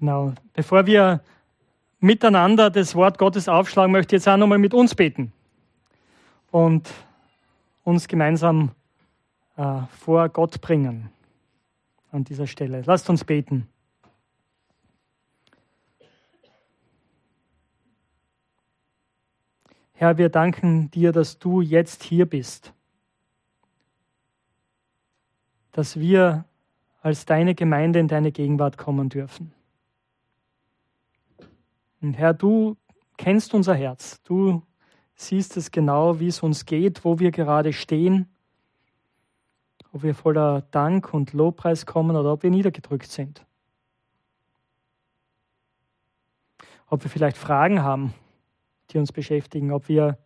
Genau. Bevor wir miteinander das Wort Gottes aufschlagen, möchte ich jetzt auch nochmal mit uns beten und uns gemeinsam äh, vor Gott bringen an dieser Stelle. Lasst uns beten. Herr, wir danken dir, dass du jetzt hier bist, dass wir als deine Gemeinde in deine Gegenwart kommen dürfen. Und Herr, du kennst unser Herz. Du siehst es genau, wie es uns geht, wo wir gerade stehen, ob wir voller Dank und Lobpreis kommen oder ob wir niedergedrückt sind. Ob wir vielleicht Fragen haben, die uns beschäftigen, ob wir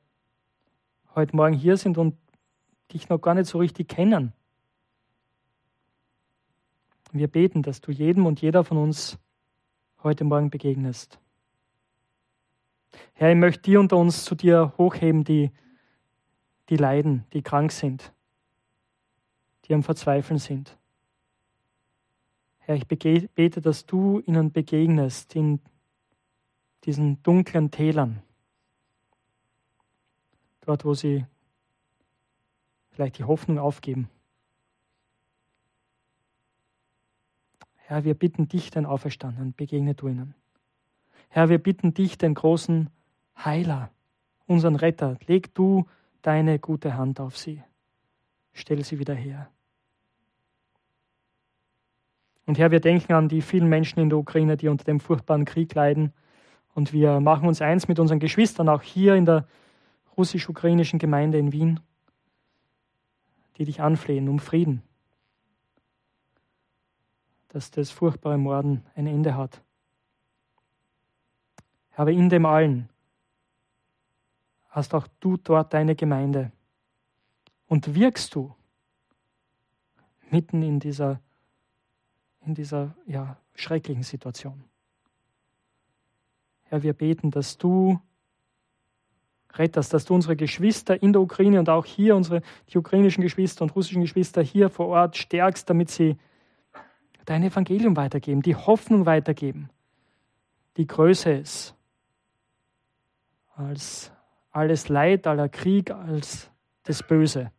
heute Morgen hier sind und dich noch gar nicht so richtig kennen. Wir beten, dass du jedem und jeder von uns heute Morgen begegnest. Herr, ich möchte die unter uns zu dir hochheben, die, die leiden, die krank sind, die am Verzweifeln sind. Herr, ich bete, dass du ihnen begegnest in diesen dunklen Tälern, dort, wo sie vielleicht die Hoffnung aufgeben. Herr, wir bitten dich, den Auferstandenen, begegne du ihnen. Herr, wir bitten dich, den großen Heiler, unseren Retter, leg du deine gute Hand auf sie. Stell sie wieder her. Und Herr, wir denken an die vielen Menschen in der Ukraine, die unter dem furchtbaren Krieg leiden. Und wir machen uns eins mit unseren Geschwistern, auch hier in der russisch-ukrainischen Gemeinde in Wien, die dich anflehen um Frieden, dass das furchtbare Morden ein Ende hat. Aber in dem allen hast auch du dort deine Gemeinde und wirkst du mitten in dieser, in dieser ja, schrecklichen Situation. Herr, wir beten, dass du rettest, dass du unsere Geschwister in der Ukraine und auch hier unsere die ukrainischen Geschwister und russischen Geschwister hier vor Ort stärkst, damit sie dein Evangelium weitergeben, die Hoffnung weitergeben, die Größe ist als alles Leid, aller Krieg, als das Böse,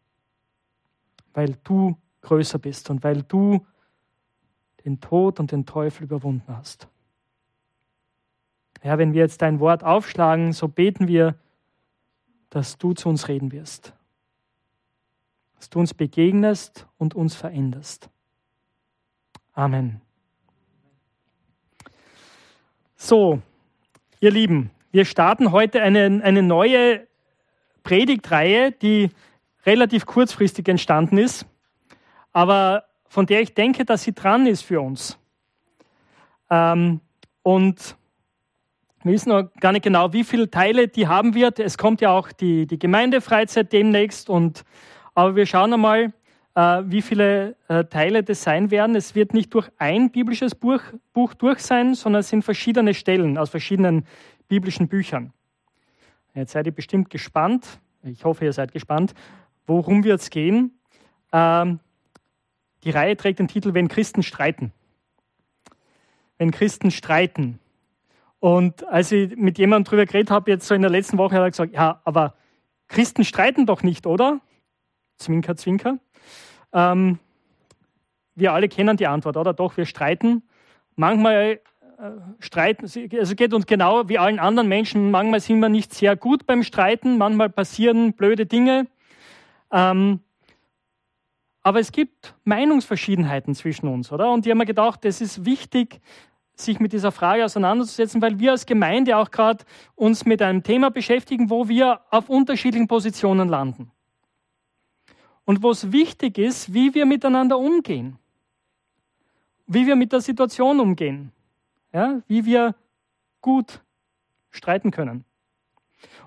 weil du größer bist und weil du den Tod und den Teufel überwunden hast. Herr, wenn wir jetzt dein Wort aufschlagen, so beten wir, dass du zu uns reden wirst, dass du uns begegnest und uns veränderst. Amen. So, ihr Lieben, wir starten heute eine, eine neue Predigtreihe, die relativ kurzfristig entstanden ist, aber von der ich denke, dass sie dran ist für uns. Ähm, und wir wissen noch gar nicht genau, wie viele Teile die haben wird. Es kommt ja auch die, die Gemeindefreizeit demnächst. Und, aber wir schauen einmal, äh, wie viele äh, Teile das sein werden. Es wird nicht durch ein biblisches Buch, Buch durch sein, sondern es sind verschiedene Stellen aus verschiedenen biblischen Büchern. Jetzt seid ihr bestimmt gespannt, ich hoffe, ihr seid gespannt, worum wird es gehen. Ähm, die Reihe trägt den Titel Wenn Christen streiten. Wenn Christen streiten. Und als ich mit jemandem darüber geredet habe, jetzt so in der letzten Woche, hat er gesagt, ja, aber Christen streiten doch nicht, oder? Zwinker, zwinker. Ähm, wir alle kennen die Antwort, oder? Doch, wir streiten. Manchmal streiten, also geht uns genau wie allen anderen Menschen. Manchmal sind wir nicht sehr gut beim Streiten, manchmal passieren blöde Dinge. Ähm, aber es gibt Meinungsverschiedenheiten zwischen uns, oder? Und ich habe mir gedacht, es ist wichtig, sich mit dieser Frage auseinanderzusetzen, weil wir als Gemeinde auch gerade uns mit einem Thema beschäftigen, wo wir auf unterschiedlichen Positionen landen. Und wo es wichtig ist, wie wir miteinander umgehen. Wie wir mit der Situation umgehen ja, wie wir gut streiten können.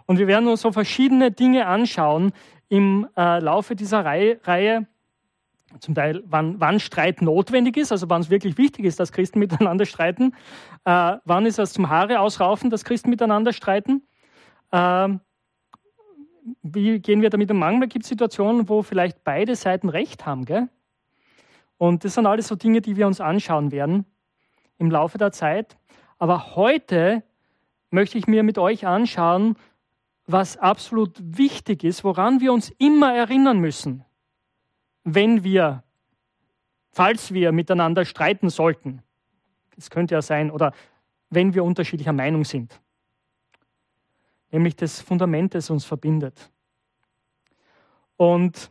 Und wir werden uns so verschiedene Dinge anschauen im äh, Laufe dieser Reihe, Reihe. Zum Teil, wann, wann, Streit notwendig ist, also wann es wirklich wichtig ist, dass Christen miteinander streiten. Äh, wann ist es zum Haare ausraufen, dass Christen miteinander streiten. Äh, wie gehen wir damit um? Manchmal gibt es Situationen, wo vielleicht beide Seiten Recht haben. Gell? Und das sind alles so Dinge, die wir uns anschauen werden im Laufe der Zeit. Aber heute möchte ich mir mit euch anschauen, was absolut wichtig ist, woran wir uns immer erinnern müssen, wenn wir, falls wir miteinander streiten sollten. Das könnte ja sein, oder wenn wir unterschiedlicher Meinung sind. Nämlich das Fundament, das uns verbindet. Und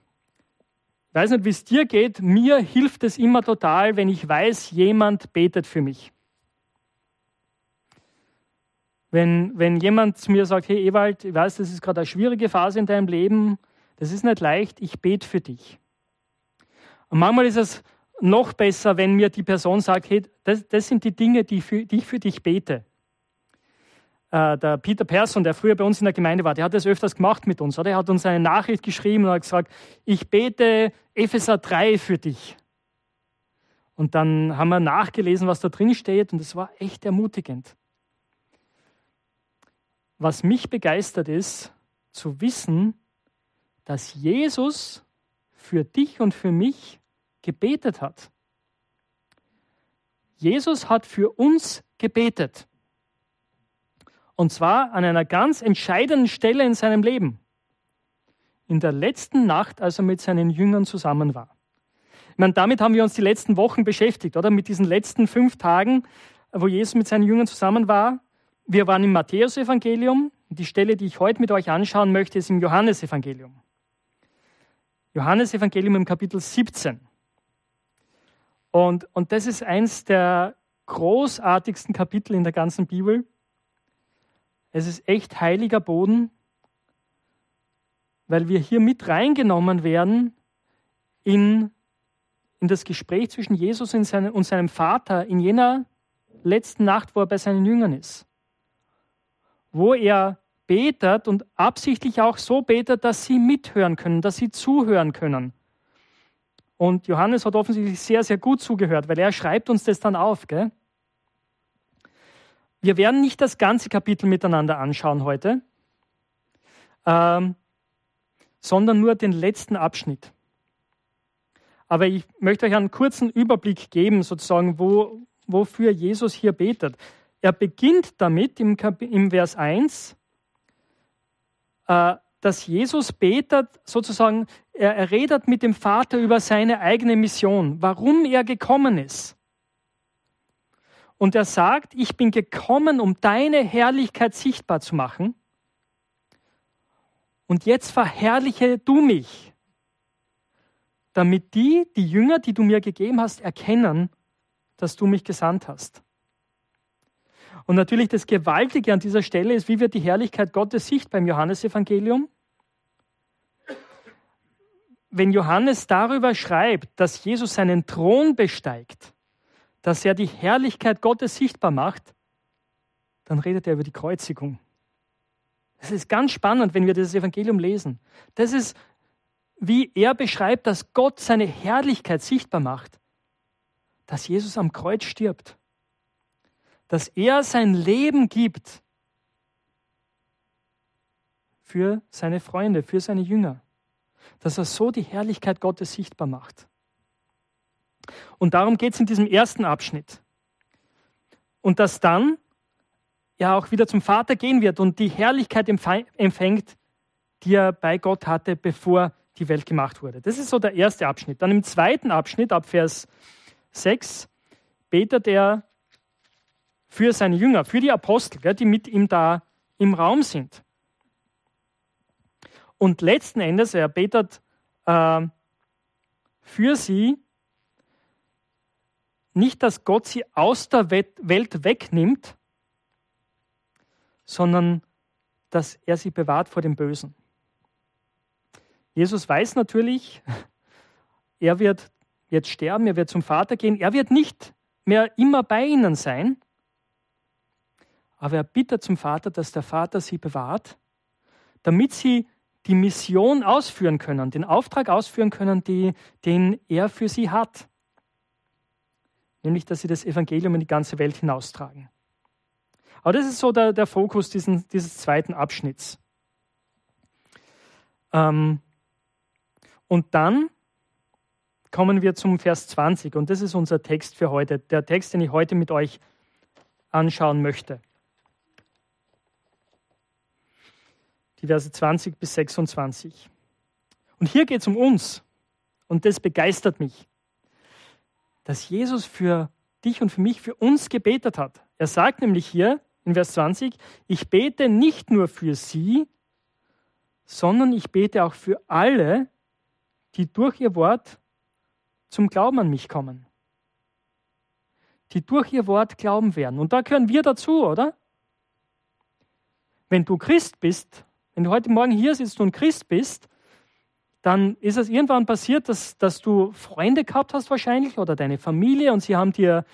ich weiß nicht, wie es dir geht, mir hilft es immer total, wenn ich weiß, jemand betet für mich. Wenn, wenn jemand zu mir sagt, hey Ewald, ich weiß, das ist gerade eine schwierige Phase in deinem Leben, das ist nicht leicht, ich bete für dich. Und manchmal ist es noch besser, wenn mir die Person sagt, hey, das, das sind die Dinge, die, für, die ich für dich bete. Äh, der Peter Persson, der früher bei uns in der Gemeinde war, der hat das öfters gemacht mit uns. Oder? Er hat uns eine Nachricht geschrieben und hat gesagt, ich bete Epheser 3 für dich. Und dann haben wir nachgelesen, was da drin steht und es war echt ermutigend. Was mich begeistert ist, zu wissen, dass Jesus für dich und für mich gebetet hat. Jesus hat für uns gebetet. Und zwar an einer ganz entscheidenden Stelle in seinem Leben. In der letzten Nacht, als er mit seinen Jüngern zusammen war. Ich meine, damit haben wir uns die letzten Wochen beschäftigt, oder? Mit diesen letzten fünf Tagen, wo Jesus mit seinen Jüngern zusammen war. Wir waren im Matthäusevangelium. Die Stelle, die ich heute mit euch anschauen möchte, ist im Johannesevangelium. Johannesevangelium im Kapitel 17. Und, und das ist eins der großartigsten Kapitel in der ganzen Bibel. Es ist echt heiliger Boden, weil wir hier mit reingenommen werden in, in das Gespräch zwischen Jesus und seinem, und seinem Vater in jener letzten Nacht, wo er bei seinen Jüngern ist wo er betet und absichtlich auch so betet, dass sie mithören können, dass sie zuhören können. Und Johannes hat offensichtlich sehr, sehr gut zugehört, weil er schreibt uns das dann auf. Gell? Wir werden nicht das ganze Kapitel miteinander anschauen heute, ähm, sondern nur den letzten Abschnitt. Aber ich möchte euch einen kurzen Überblick geben, sozusagen, wo, wofür Jesus hier betet. Er beginnt damit im, im Vers 1, äh, dass Jesus betet, sozusagen, er, er redet mit dem Vater über seine eigene Mission, warum er gekommen ist. Und er sagt, ich bin gekommen, um deine Herrlichkeit sichtbar zu machen. Und jetzt verherrliche du mich, damit die, die Jünger, die du mir gegeben hast, erkennen, dass du mich gesandt hast. Und natürlich das Gewaltige an dieser Stelle ist, wie wird die Herrlichkeit Gottes sichtbar im Johannesevangelium? Wenn Johannes darüber schreibt, dass Jesus seinen Thron besteigt, dass er die Herrlichkeit Gottes sichtbar macht, dann redet er über die Kreuzigung. Das ist ganz spannend, wenn wir das Evangelium lesen. Das ist, wie er beschreibt, dass Gott seine Herrlichkeit sichtbar macht, dass Jesus am Kreuz stirbt dass er sein Leben gibt für seine Freunde, für seine Jünger. Dass er so die Herrlichkeit Gottes sichtbar macht. Und darum geht es in diesem ersten Abschnitt. Und dass dann ja auch wieder zum Vater gehen wird und die Herrlichkeit empfängt, die er bei Gott hatte, bevor die Welt gemacht wurde. Das ist so der erste Abschnitt. Dann im zweiten Abschnitt, ab Vers 6, betet er für seine Jünger, für die Apostel, die mit ihm da im Raum sind. Und letzten Endes, er betet äh, für sie, nicht, dass Gott sie aus der Welt wegnimmt, sondern dass er sie bewahrt vor dem Bösen. Jesus weiß natürlich, er wird jetzt sterben, er wird zum Vater gehen, er wird nicht mehr immer bei ihnen sein, aber er bittet zum Vater, dass der Vater sie bewahrt, damit sie die Mission ausführen können, den Auftrag ausführen können, die, den er für sie hat. Nämlich, dass sie das Evangelium in die ganze Welt hinaustragen. Aber das ist so der, der Fokus diesen, dieses zweiten Abschnitts. Ähm, und dann kommen wir zum Vers 20 und das ist unser Text für heute, der Text, den ich heute mit euch anschauen möchte. Die Verse 20 bis 26. Und hier geht es um uns und das begeistert mich, dass Jesus für dich und für mich, für uns gebetet hat. Er sagt nämlich hier in Vers 20, ich bete nicht nur für sie, sondern ich bete auch für alle, die durch ihr Wort zum Glauben an mich kommen. Die durch ihr Wort glauben werden. Und da gehören wir dazu, oder? Wenn du Christ bist, wenn du heute Morgen hier sitzt und Christ bist, dann ist es irgendwann passiert, dass, dass du Freunde gehabt hast wahrscheinlich oder deine Familie und sie haben dir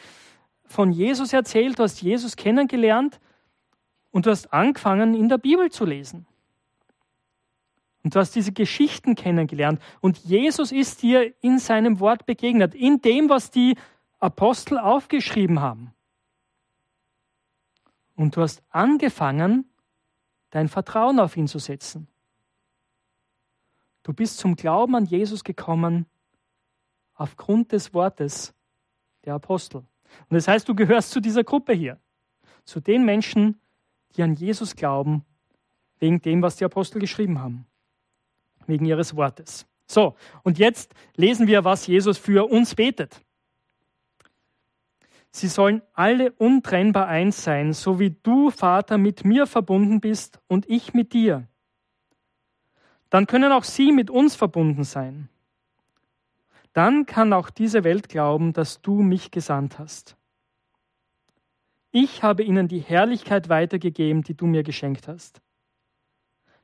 von Jesus erzählt, du hast Jesus kennengelernt und du hast angefangen, in der Bibel zu lesen. Und du hast diese Geschichten kennengelernt. Und Jesus ist dir in seinem Wort begegnet, in dem, was die Apostel aufgeschrieben haben. Und du hast angefangen, dein Vertrauen auf ihn zu setzen. Du bist zum Glauben an Jesus gekommen aufgrund des Wortes der Apostel. Und das heißt, du gehörst zu dieser Gruppe hier, zu den Menschen, die an Jesus glauben, wegen dem, was die Apostel geschrieben haben wegen ihres Wortes. So, und jetzt lesen wir, was Jesus für uns betet. Sie sollen alle untrennbar eins sein, so wie du, Vater, mit mir verbunden bist und ich mit dir. Dann können auch sie mit uns verbunden sein. Dann kann auch diese Welt glauben, dass du mich gesandt hast. Ich habe ihnen die Herrlichkeit weitergegeben, die du mir geschenkt hast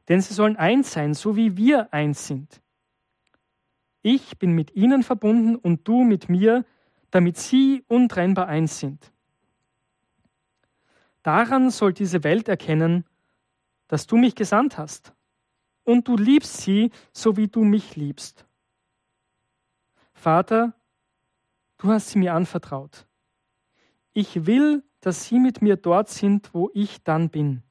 denn sie sollen eins sein, so wie wir eins sind. Ich bin mit ihnen verbunden und du mit mir, damit sie untrennbar eins sind. Daran soll diese Welt erkennen, dass du mich gesandt hast. Und du liebst sie, so wie du mich liebst. Vater, du hast sie mir anvertraut. Ich will, dass sie mit mir dort sind, wo ich dann bin.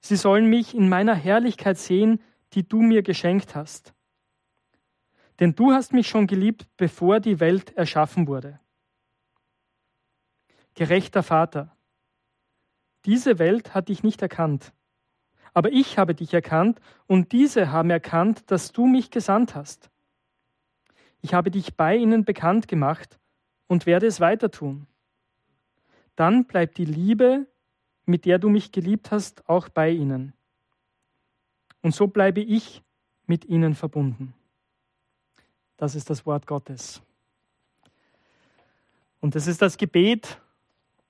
Sie sollen mich in meiner Herrlichkeit sehen, die du mir geschenkt hast. Denn du hast mich schon geliebt, bevor die Welt erschaffen wurde. Gerechter Vater, diese Welt hat dich nicht erkannt, aber ich habe dich erkannt und diese haben erkannt, dass du mich gesandt hast. Ich habe dich bei ihnen bekannt gemacht und werde es weiter tun. Dann bleibt die Liebe, mit der du mich geliebt hast, auch bei ihnen. Und so bleibe ich mit ihnen verbunden. Das ist das Wort Gottes. Und das ist das Gebet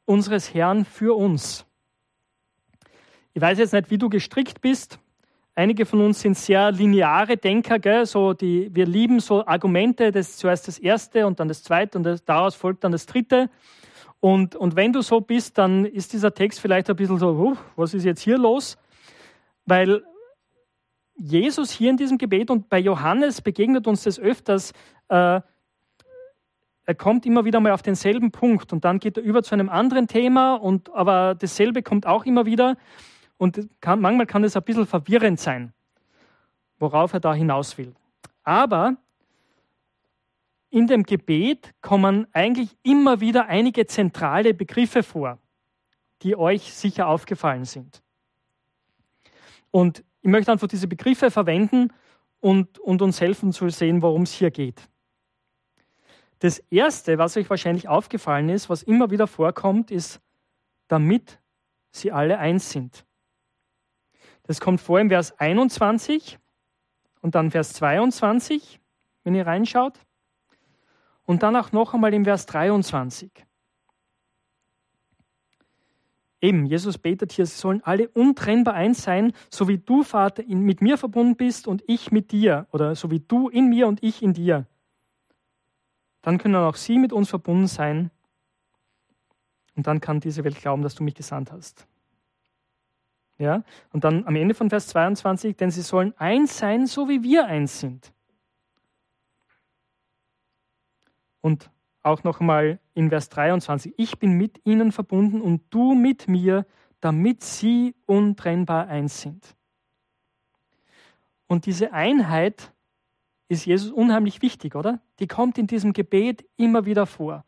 unseres Herrn für uns. Ich weiß jetzt nicht, wie du gestrickt bist. Einige von uns sind sehr lineare Denker, gell? So die, wir lieben so Argumente, das ist zuerst das erste und dann das zweite und das, daraus folgt dann das dritte. Und, und wenn du so bist, dann ist dieser Text vielleicht ein bisschen so, uh, was ist jetzt hier los? Weil Jesus hier in diesem Gebet und bei Johannes begegnet uns das öfters, äh, er kommt immer wieder mal auf denselben Punkt und dann geht er über zu einem anderen Thema, und, aber dasselbe kommt auch immer wieder. Und kann, manchmal kann es ein bisschen verwirrend sein, worauf er da hinaus will. Aber in dem Gebet kommen eigentlich immer wieder einige zentrale Begriffe vor, die euch sicher aufgefallen sind. Und ich möchte einfach diese Begriffe verwenden und, und uns helfen zu sehen, worum es hier geht. Das Erste, was euch wahrscheinlich aufgefallen ist, was immer wieder vorkommt, ist, damit sie alle eins sind. Das kommt vor im Vers 21 und dann Vers 22, wenn ihr reinschaut. Und dann auch noch einmal im Vers 23. Eben, Jesus betet hier, sie sollen alle untrennbar eins sein, so wie du, Vater, mit mir verbunden bist und ich mit dir, oder so wie du in mir und ich in dir. Dann können auch sie mit uns verbunden sein. Und dann kann diese Welt glauben, dass du mich gesandt hast. Ja? Und dann am Ende von Vers 22, denn sie sollen eins sein, so wie wir eins sind. Und auch nochmal in Vers 23, ich bin mit ihnen verbunden und du mit mir, damit sie untrennbar eins sind. Und diese Einheit ist Jesus unheimlich wichtig, oder? Die kommt in diesem Gebet immer wieder vor.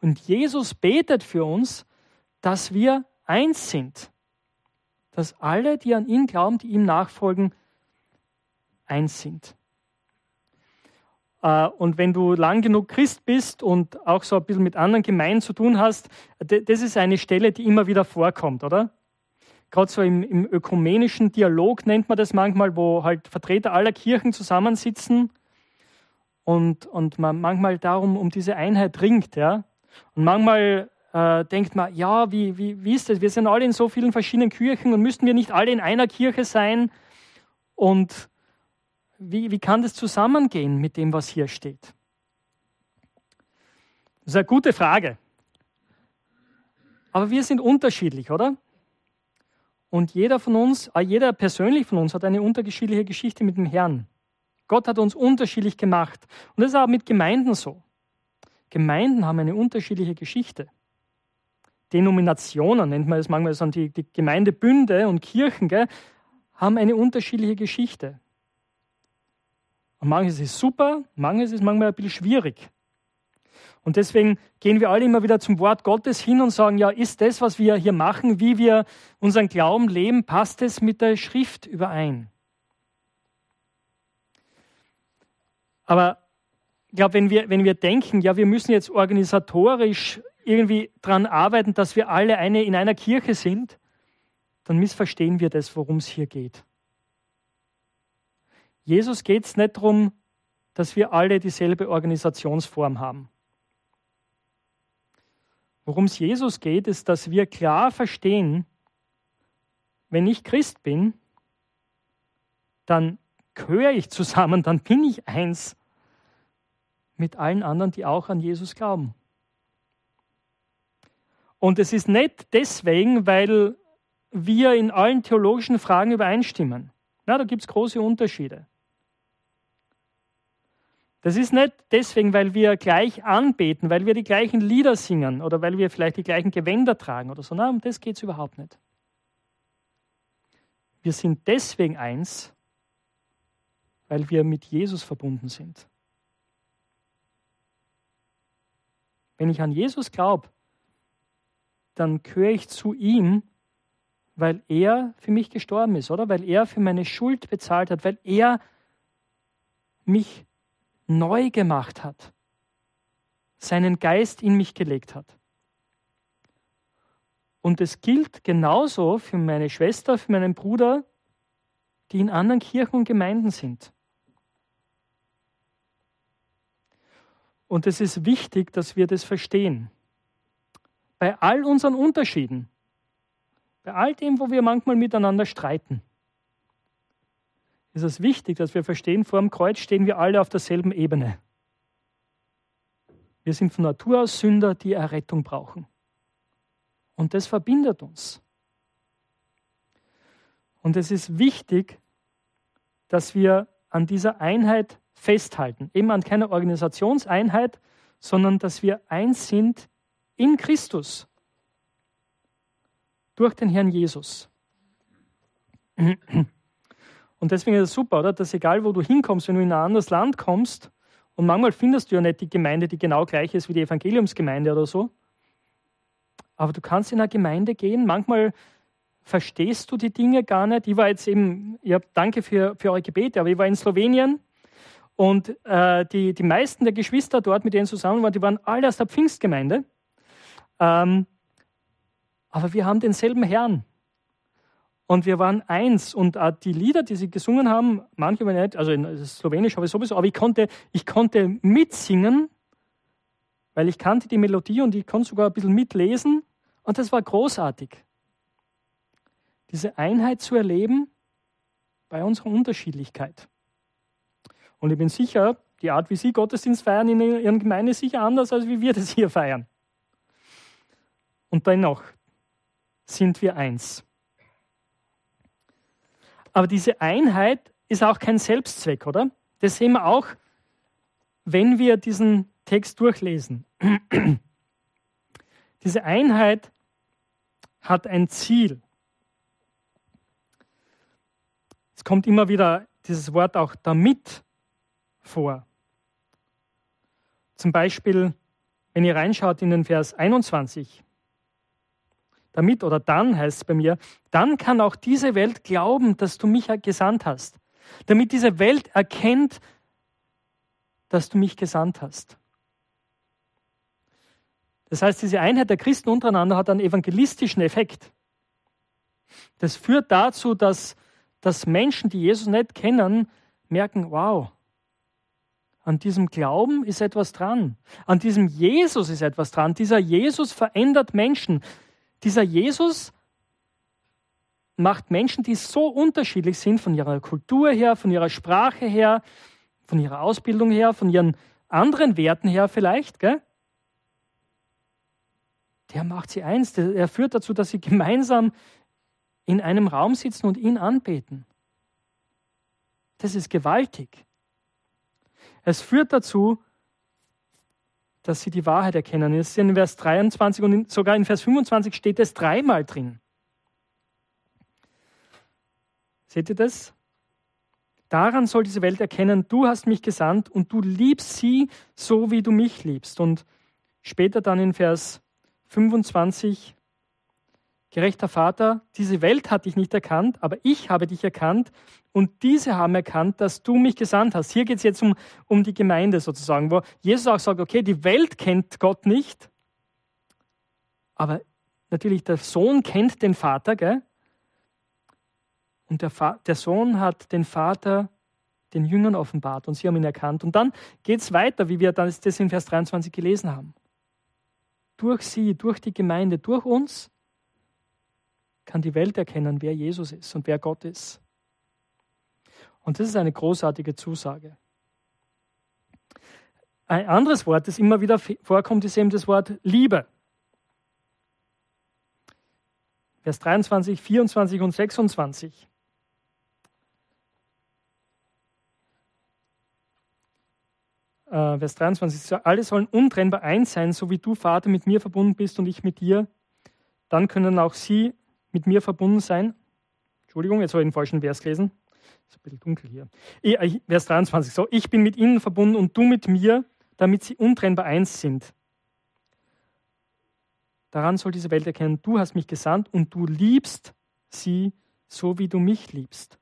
Und Jesus betet für uns, dass wir eins sind. Dass alle, die an ihn glauben, die ihm nachfolgen, eins sind. Äh, und wenn du lang genug Christ bist und auch so ein bisschen mit anderen Gemeinden zu tun hast, das ist eine Stelle, die immer wieder vorkommt, oder? Gerade so im, im ökumenischen Dialog nennt man das manchmal, wo halt Vertreter aller Kirchen zusammensitzen und, und man manchmal darum um diese Einheit ringt. Ja? Und manchmal äh, denkt man, ja, wie, wie, wie ist das? Wir sind alle in so vielen verschiedenen Kirchen und müssten wir nicht alle in einer Kirche sein? Und wie, wie kann das zusammengehen mit dem, was hier steht? Das ist eine gute Frage. Aber wir sind unterschiedlich, oder? Und jeder von uns, äh, jeder persönlich von uns hat eine unterschiedliche Geschichte mit dem Herrn. Gott hat uns unterschiedlich gemacht. Und das ist auch mit Gemeinden so. Gemeinden haben eine unterschiedliche Geschichte. Denominationen nennt man das manchmal, das die, die Gemeindebünde und Kirchen, gell, haben eine unterschiedliche Geschichte. Und manches ist super, manches ist manchmal ein bisschen schwierig. Und deswegen gehen wir alle immer wieder zum Wort Gottes hin und sagen, ja, ist das, was wir hier machen, wie wir unseren Glauben leben, passt es mit der Schrift überein? Aber ich glaube, wenn wir, wenn wir denken, ja, wir müssen jetzt organisatorisch irgendwie daran arbeiten, dass wir alle eine, in einer Kirche sind, dann missverstehen wir das, worum es hier geht. Jesus geht es nicht darum, dass wir alle dieselbe Organisationsform haben. Worum es Jesus geht, ist, dass wir klar verstehen, wenn ich Christ bin, dann gehöre ich zusammen, dann bin ich eins mit allen anderen, die auch an Jesus glauben. Und es ist nicht deswegen, weil wir in allen theologischen Fragen übereinstimmen. Na, da gibt es große Unterschiede. Das ist nicht deswegen, weil wir gleich anbeten, weil wir die gleichen Lieder singen oder weil wir vielleicht die gleichen Gewänder tragen oder so. Nein, um das geht es überhaupt nicht. Wir sind deswegen eins, weil wir mit Jesus verbunden sind. Wenn ich an Jesus glaube, dann gehöre ich zu ihm, weil er für mich gestorben ist, oder? Weil er für meine Schuld bezahlt hat, weil er mich neu gemacht hat, seinen Geist in mich gelegt hat. Und es gilt genauso für meine Schwester, für meinen Bruder, die in anderen Kirchen und Gemeinden sind. Und es ist wichtig, dass wir das verstehen. Bei all unseren Unterschieden, bei all dem, wo wir manchmal miteinander streiten, ist es wichtig, dass wir verstehen, vor dem Kreuz stehen wir alle auf derselben Ebene. Wir sind von Natur aus Sünder, die Errettung brauchen. Und das verbindet uns. Und es ist wichtig, dass wir an dieser Einheit festhalten. Eben an keiner Organisationseinheit, sondern dass wir eins sind in Christus. Durch den Herrn Jesus. Und deswegen ist es super, oder? Dass egal, wo du hinkommst, wenn du in ein anderes Land kommst, und manchmal findest du ja nicht die Gemeinde, die genau gleich ist wie die Evangeliumsgemeinde oder so. Aber du kannst in eine Gemeinde gehen, manchmal verstehst du die Dinge gar nicht. Ich war jetzt eben, ja, danke für, für eure Gebete, aber ich war in Slowenien und äh, die, die meisten der Geschwister dort, mit denen zusammen waren, die waren alle aus der Pfingstgemeinde. Ähm, aber wir haben denselben Herrn. Und wir waren eins. Und die Lieder, die sie gesungen haben, manche waren nicht, also in Slowenisch habe ich sowieso, aber ich konnte, ich konnte mitsingen, weil ich kannte die Melodie und ich konnte sogar ein bisschen mitlesen. Und das war großartig. Diese Einheit zu erleben bei unserer Unterschiedlichkeit. Und ich bin sicher, die Art, wie Sie Gottesdienst feiern in Ihren Gemeinden, ist sicher anders, als wie wir das hier feiern. Und dennoch sind wir eins. Aber diese Einheit ist auch kein Selbstzweck, oder? Das sehen wir auch, wenn wir diesen Text durchlesen. Diese Einheit hat ein Ziel. Es kommt immer wieder dieses Wort auch damit. vor. Zum Beispiel, wenn ihr reinschaut in den Vers 21, damit oder dann heißt es bei mir, dann kann auch diese Welt glauben, dass du mich gesandt hast. Damit diese Welt erkennt, dass du mich gesandt hast. Das heißt, diese Einheit der Christen untereinander hat einen evangelistischen Effekt. Das führt dazu, dass, dass Menschen, die Jesus nicht kennen, merken, wow, an diesem Glauben ist etwas dran. An diesem Jesus ist etwas dran. Dieser Jesus verändert Menschen. Dieser Jesus macht Menschen, die so unterschiedlich sind von ihrer Kultur her, von ihrer Sprache her, von ihrer Ausbildung her, von ihren anderen Werten her vielleicht, gell? Der macht sie eins. Er führt dazu, dass sie gemeinsam in einem Raum sitzen und ihn anbeten. Das ist gewaltig. Es führt dazu, dass sie die Wahrheit erkennen. Das ist in Vers 23 und sogar in Vers 25 steht es dreimal drin. Seht ihr das? Daran soll diese Welt erkennen, du hast mich gesandt und du liebst sie so, wie du mich liebst. Und später dann in Vers 25, gerechter Vater, diese Welt hat dich nicht erkannt, aber ich habe dich erkannt und diese haben erkannt, dass du mich gesandt hast. Hier geht es jetzt um, um die Gemeinde sozusagen, wo Jesus auch sagt, okay, die Welt kennt Gott nicht, aber natürlich der Sohn kennt den Vater, gell? Und der, der Sohn hat den Vater den Jüngern offenbart und sie haben ihn erkannt. Und dann geht es weiter, wie wir das in Vers 23 gelesen haben. Durch sie, durch die Gemeinde, durch uns kann die Welt erkennen, wer Jesus ist und wer Gott ist. Und das ist eine großartige Zusage. Ein anderes Wort, das immer wieder vorkommt, ist eben das Wort Liebe. Vers 23, 24 und 26. äh, Vers 23, alle sollen untrennbar eins sein, so wie du, Vater, mit mir verbunden bist und ich mit dir. Dann können auch sie mit mir verbunden sein. Entschuldigung, jetzt habe ich den falschen Vers gelesen. Ist ein bisschen dunkel hier. Äh, Vers 23, so, ich bin mit ihnen verbunden und du mit mir, damit sie untrennbar eins sind. Daran soll diese Welt erkennen, du hast mich gesandt und du liebst sie, so wie du mich liebst.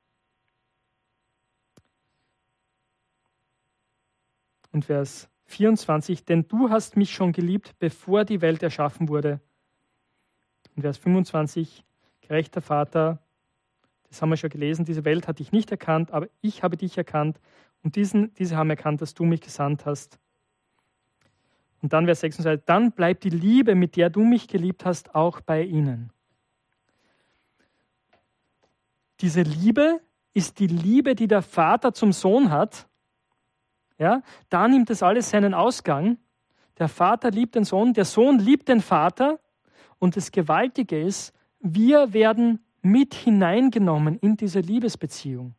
und Vers 24, denn du hast mich schon geliebt, bevor die Welt erschaffen wurde. Und Vers 25, gerechter Vater, das haben wir schon gelesen, diese Welt hat dich nicht erkannt, aber ich habe dich erkannt und diesen, diese haben erkannt, dass du mich gesandt hast. Und dann Vers 26, dann bleibt die Liebe, mit der du mich geliebt hast, auch bei ihnen. Diese Liebe ist die Liebe, die der Vater zum Sohn hat ja, da nimmt es alles seinen Ausgang. Der Vater liebt den Sohn, der Sohn liebt den Vater. Und das Gewaltige ist, wir werden mit hineingenommen in diese Liebesbeziehung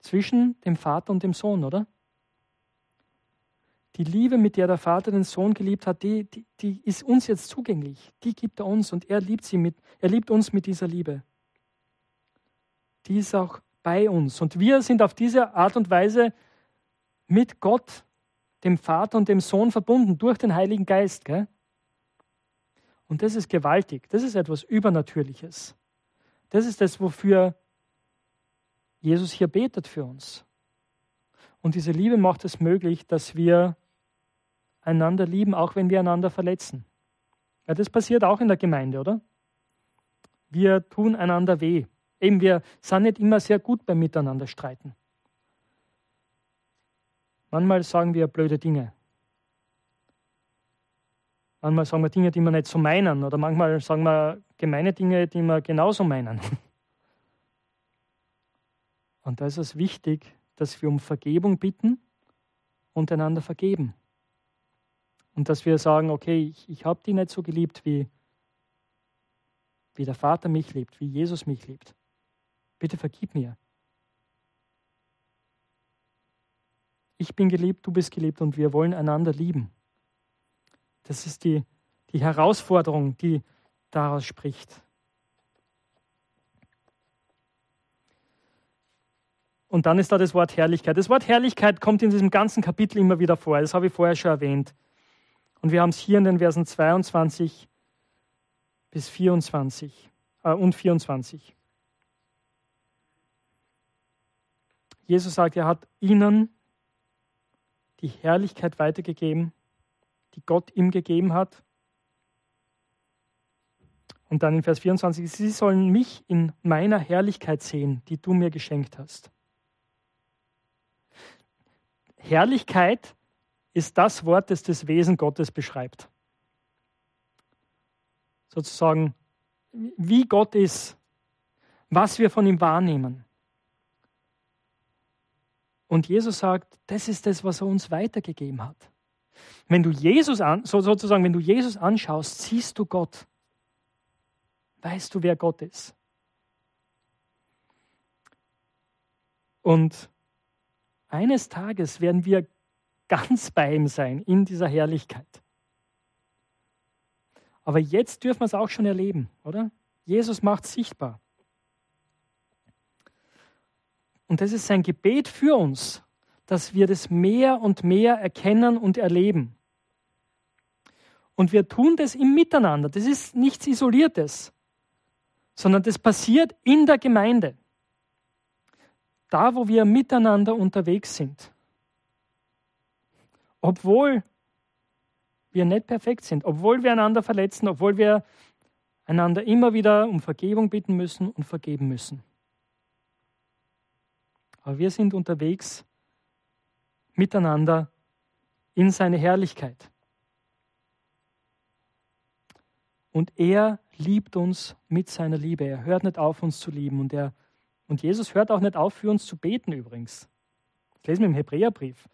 zwischen dem Vater und dem Sohn, oder? Die Liebe, mit der der Vater den Sohn geliebt hat, die, die, die ist uns jetzt zugänglich. Die gibt er uns und er liebt sie mit, er liebt uns mit dieser Liebe. Die ist auch bei uns. Und wir sind auf diese Art und Weise mit Gott, dem Vater und dem Sohn verbunden durch den Heiligen Geist. Gell? Und das ist gewaltig. Das ist etwas Übernatürliches. Das ist das, wofür Jesus hier betet für uns. Und diese Liebe macht es möglich, dass wir einander lieben, auch wenn wir einander verletzen. Ja, das passiert auch in der Gemeinde, oder? Wir tun einander weh. Eben, wir sind nicht immer sehr gut beim Miteinander streiten. Manchmal sagen wir blöde Dinge. Manchmal sagen wir Dinge, die wir nicht so meinen. Oder manchmal sagen wir gemeine Dinge, die wir genauso meinen. Und da ist es wichtig, dass wir um Vergebung bitten und einander vergeben. Und dass wir sagen, okay, ich, ich habe die nicht so geliebt, wie, wie der Vater mich liebt, wie Jesus mich liebt. Bitte vergib mir. Ich bin geliebt, du bist geliebt und wir wollen einander lieben. Das ist die, die Herausforderung, die daraus spricht. Und dann ist da das Wort Herrlichkeit. Das Wort Herrlichkeit kommt in diesem ganzen Kapitel immer wieder vor. Das habe ich vorher schon erwähnt. Und wir haben es hier in den Versen 22 bis 24 äh, und 24. Jesus sagt, er hat ihnen die Herrlichkeit weitergegeben, die Gott ihm gegeben hat. Und dann in Vers 24, sie sollen mich in meiner Herrlichkeit sehen, die du mir geschenkt hast. Herrlichkeit ist das Wort, das das Wesen Gottes beschreibt. Sozusagen, wie Gott ist, was wir von ihm wahrnehmen. Und Jesus sagt, das ist das, was er uns weitergegeben hat. Wenn du Jesus an, so sozusagen, wenn du Jesus anschaust, siehst du Gott. Weißt du, wer Gott ist. Und eines Tages werden wir ganz bei ihm sein, in dieser Herrlichkeit. Aber jetzt dürfen wir es auch schon erleben, oder? Jesus macht sichtbar. Und das ist sein Gebet für uns, dass wir das mehr und mehr erkennen und erleben. Und wir tun das im Miteinander. Das ist nichts Isoliertes, sondern das passiert in der Gemeinde. Da, wo wir miteinander unterwegs sind. Obwohl wir nicht perfekt sind, obwohl wir einander verletzen, obwohl wir einander immer wieder um Vergebung bitten müssen und vergeben müssen. Aber wir sind unterwegs miteinander in seine Herrlichkeit. Und er liebt uns mit seiner Liebe. Er hört nicht auf, uns zu lieben. Und, er, und Jesus hört auch nicht auf, für uns zu beten übrigens. Das lesen wir im Hebräerbrief.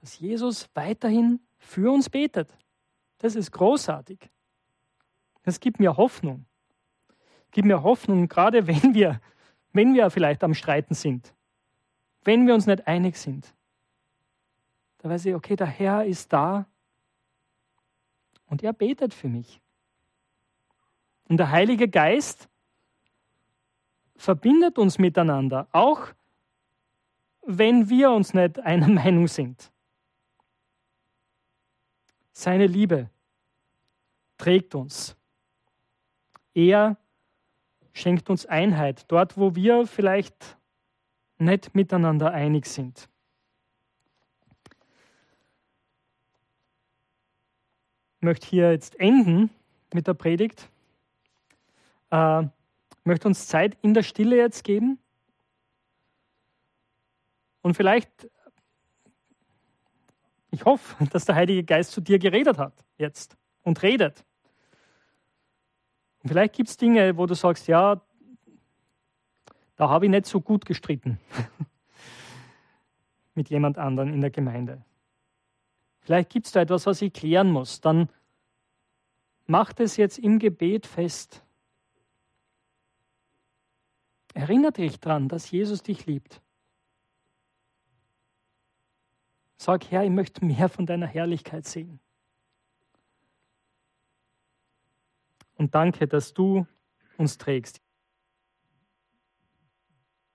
Dass Jesus weiterhin für uns betet. Das ist großartig. Das gibt mir Hoffnung. Gibt mir Hoffnung, gerade wenn wir, wenn wir vielleicht am Streiten sind wenn wir uns nicht einig sind, da weiß ich, okay, der Herr ist da und er betet für mich. Und der Heilige Geist verbindet uns miteinander, auch wenn wir uns nicht einer Meinung sind. Seine Liebe trägt uns. Er schenkt uns Einheit, dort wo wir vielleicht nicht miteinander einig sind. Möchte hier jetzt enden mit der Predigt. Äh, möchte uns Zeit in der Stille jetzt geben. Und vielleicht, ich hoffe, dass der Heilige Geist zu dir geredet hat jetzt und redet. Und vielleicht gibt es Dinge, wo du sagst, ja, da habe ich nicht so gut gestritten mit jemand anderen in der Gemeinde. Vielleicht gibt es da etwas, was ich klären muss. Dann macht es jetzt im Gebet fest. Erinnere dich daran, dass Jesus dich liebt. Sag, Herr, ich möchte mehr von deiner Herrlichkeit sehen. Und danke, dass du uns trägst.